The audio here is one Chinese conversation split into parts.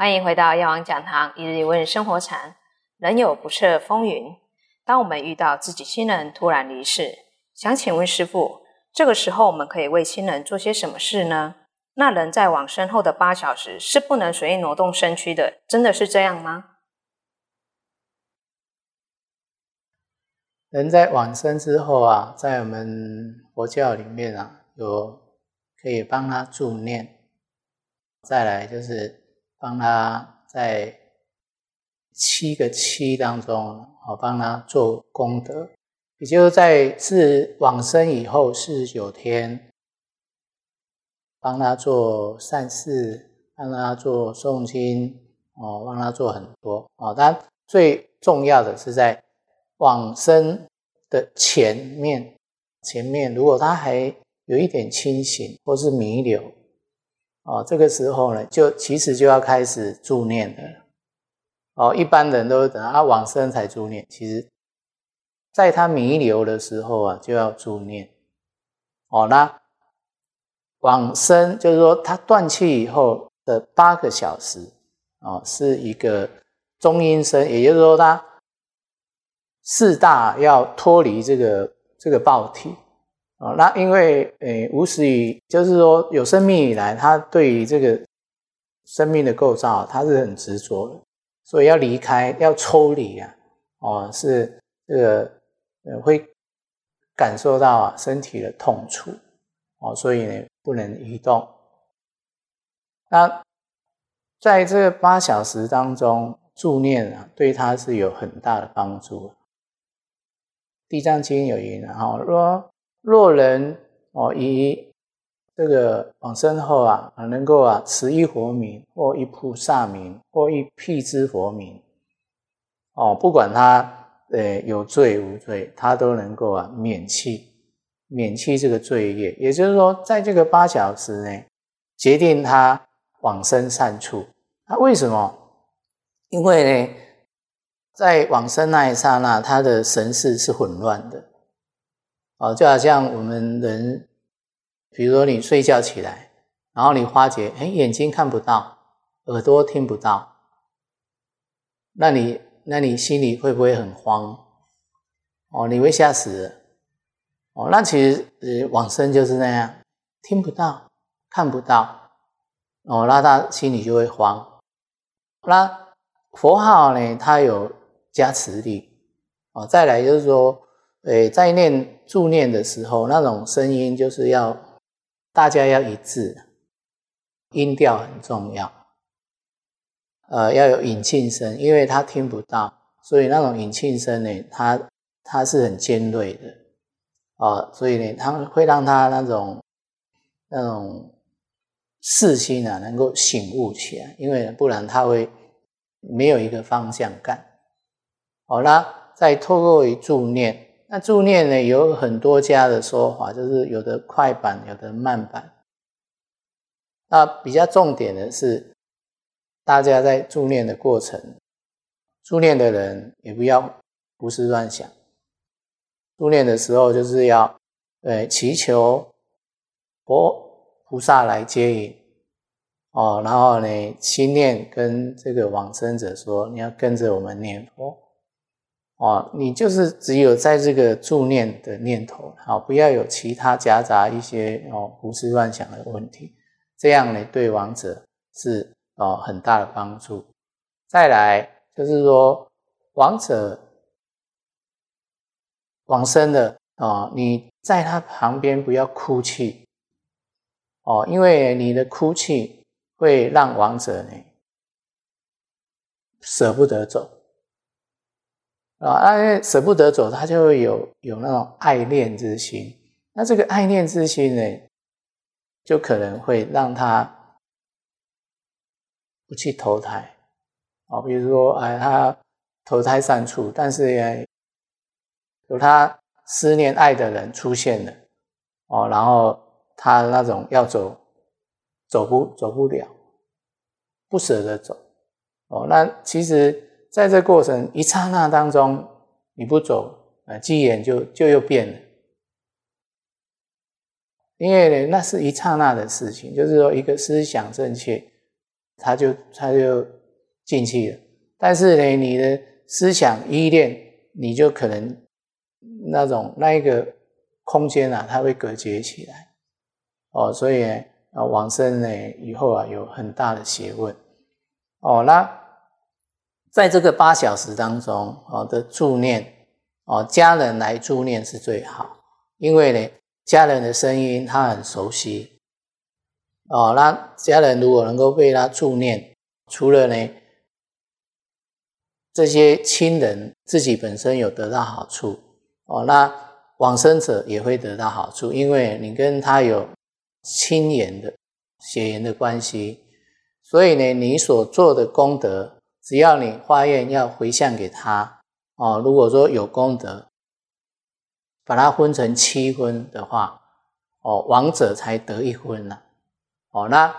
欢迎回到药王讲堂，一日一问生活禅。人有不测风云，当我们遇到自己亲人突然离世，想请问师父，这个时候我们可以为亲人做些什么事呢？那人在往生后的八小时是不能随意挪动身躯的，真的是这样吗？人在往生之后啊，在我们佛教里面啊，有可以帮他助念，再来就是帮他在七个七当中，哦，帮他做功德，也就是在自往生以后四十九天，帮他做善事，帮他做诵经，哦，帮他做很多，哦，当然最重要的是在。往生的前面，前面如果他还有一点清醒或是弥留，哦，这个时候呢，就其实就要开始助念了。哦，一般人都等他往生才助念，其实在他弥留的时候啊，就要助念。哦，那往生就是说他断气以后的八个小时，哦，是一个中阴身，也就是说他。四大要脱离这个这个报体啊，那因为诶，无始以就是说有生命以来，他对于这个生命的构造，他是很执着的，所以要离开，要抽离啊，哦，是这个呃会感受到啊身体的痛楚哦，所以呢不能移动。那在这个八小时当中助念啊，对他是有很大的帮助。地藏经有云，然后，若若人哦以这个往生后啊，能够啊持一佛名或一菩萨名或一辟支佛名哦，不管他呃有罪无罪，他都能够啊免去免去这个罪业。也就是说，在这个八小时内，决定他往生善处。他为什么？因为呢？在往生那一刹那，他的神识是混乱的，哦，就好像我们人，比如说你睡觉起来，然后你发觉，哎，眼睛看不到，耳朵听不到，那你，那你心里会不会很慌？哦，你会吓死，哦，那其实，往生就是那样，听不到，看不到，哦，那他心里就会慌。那佛号呢，它有。加持力，哦，再来就是说，诶，在念助念的时候，那种声音就是要大家要一致，音调很重要，呃，要有引磬声，因为他听不到，所以那种引磬声呢，它它是很尖锐的，啊，所以呢，它会让他那种那种视心啊能够醒悟起来，因为不然他会没有一个方向感。好啦，再透过一助念，那助念呢有很多家的说法，就是有的快板，有的慢板。那比较重点的是，大家在助念的过程，助念的人也不要胡思乱想。助念的时候就是要，呃，祈求佛菩萨来接引，哦，然后呢，心念跟这个往生者说，你要跟着我们念佛。哦，你就是只有在这个助念的念头，好，不要有其他夹杂一些哦胡思乱想的问题，这样呢对亡者是哦很大的帮助。再来就是说，亡者往生的啊，你在他旁边不要哭泣哦，因为你的哭泣会让亡者呢舍不得走。啊，因为舍不得走，他就会有有那种爱恋之心。那这个爱恋之心呢，就可能会让他不去投胎。啊，比如说，哎，他投胎善处，但是也有他思念爱的人出现了，哦，然后他那种要走，走不走不了，不舍得走。哦，那其实。在这过程一刹那当中，你不走，呃，机缘就就又变了。因为呢，那是一刹那的事情，就是说一个思想正确，他就他就进去了。但是呢，你的思想依恋，你就可能那种那一个空间啊，它会隔绝起来。哦，所以啊，往生呢以后啊，有很大的学问。哦，那在这个八小时当中，哦的助念，哦家人来助念是最好，因为呢，家人的声音他很熟悉。哦，那家人如果能够被他助念，除了呢，这些亲人自己本身有得到好处，哦，那往生者也会得到好处，因为你跟他有。亲缘的血缘的关系，所以呢，你所做的功德，只要你发愿要回向给他哦。如果说有功德，把它分成七分的话，哦，亡者才得一分了。哦，那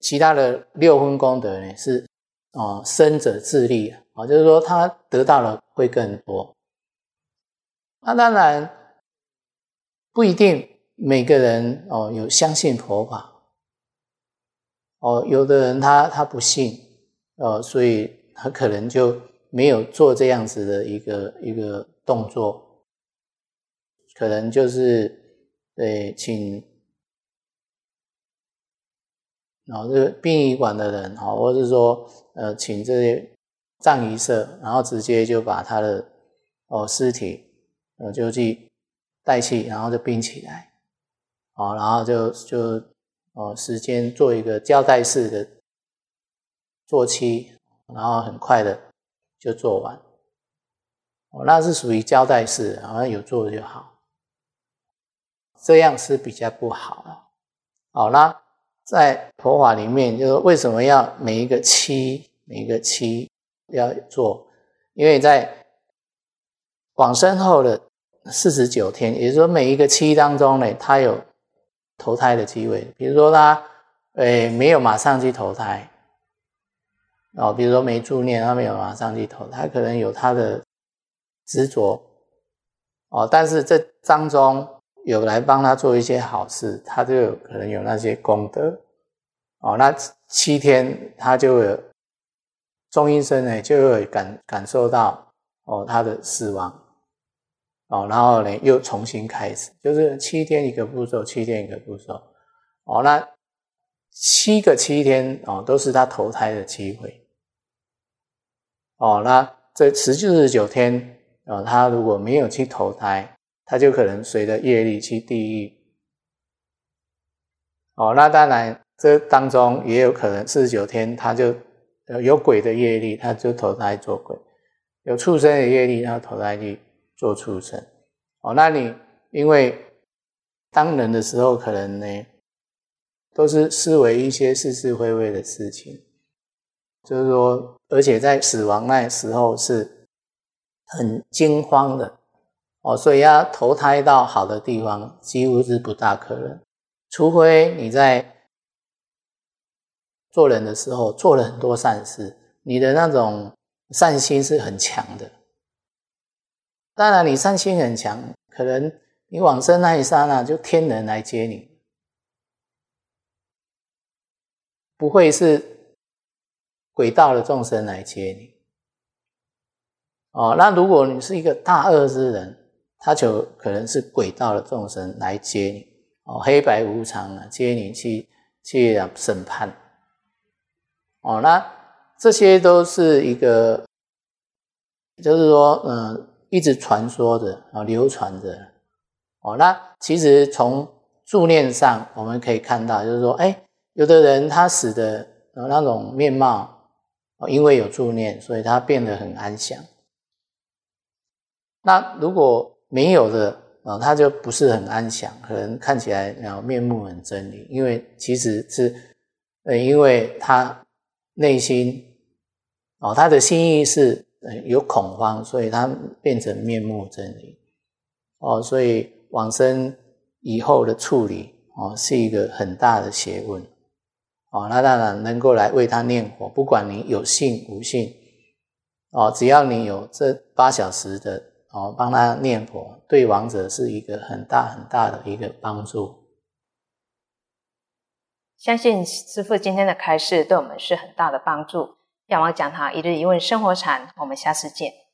其他的六分功德呢，是哦生者自立啊，就是说他得到了会更多。那当然不一定。每个人哦，有相信佛法哦，有的人他他不信呃，所以他可能就没有做这样子的一个一个动作，可能就是对请然后这个殡仪馆的人哈，或者是说呃，请这些葬仪社，然后直接就把他的哦尸体呃就去带去，然后就冰起来。哦，然后就就哦，时间做一个交代式的做期，然后很快的就做完。哦，那是属于交代式，好像有做就好，这样是比较不好的。好，那在佛法里面，就是为什么要每一个期每一个期要做？因为在往生后的四十九天，也就是说每一个期当中呢，它有。投胎的机会，比如说他，诶，没有马上去投胎，哦，比如说没助念，他没有马上去投胎，可能有他的执着，哦，但是这当中有来帮他做一些好事，他就可能有那些功德，哦，那七天他就有中阴身呢，就会感感受到哦他的死亡。哦，然后呢，又重新开始，就是七天一个步骤，七天一个步骤。哦，那七个七天哦，都是他投胎的机会。哦，那这十四十九天哦，他如果没有去投胎，他就可能随着业力去地狱。哦，那当然这当中也有可能四十九天，他就有鬼的业力，他就投胎做鬼；有畜生的业力，他投胎去。做畜生，哦，那你因为当人的时候，可能呢都是思维一些是是非非的事情，就是说，而且在死亡那时候是很惊慌的，哦，所以要投胎到好的地方，几乎是不大可能，除非你在做人的时候做了很多善事，你的那种善心是很强的。当然，你善心很强，可能你往生那一刹那，就天人来接你，不会是鬼道的众生来接你。哦，那如果你是一个大恶之人，他就可能是鬼道的众生来接你。哦，黑白无常啊，接你去去啊审判。哦，那这些都是一个，就是说，嗯。一直传说着啊，流传着哦。那其实从助念上，我们可以看到，就是说，哎，有的人他死的那种面貌，因为有助念，所以他变得很安详。那如果没有的啊，他就不是很安详，可能看起来然后面目很狰狞，因为其实是呃，因为他内心哦，他的心意是。有恐慌，所以他变成面目狰狞哦。所以往生以后的处理哦，是一个很大的学问哦。那当然能够来为他念佛，不管你有信无信哦，只要你有这八小时的哦，帮他念佛，对亡者是一个很大很大的一个帮助。相信师父今天的开示对我们是很大的帮助。药王讲堂一日一问生活禅，我们下次见。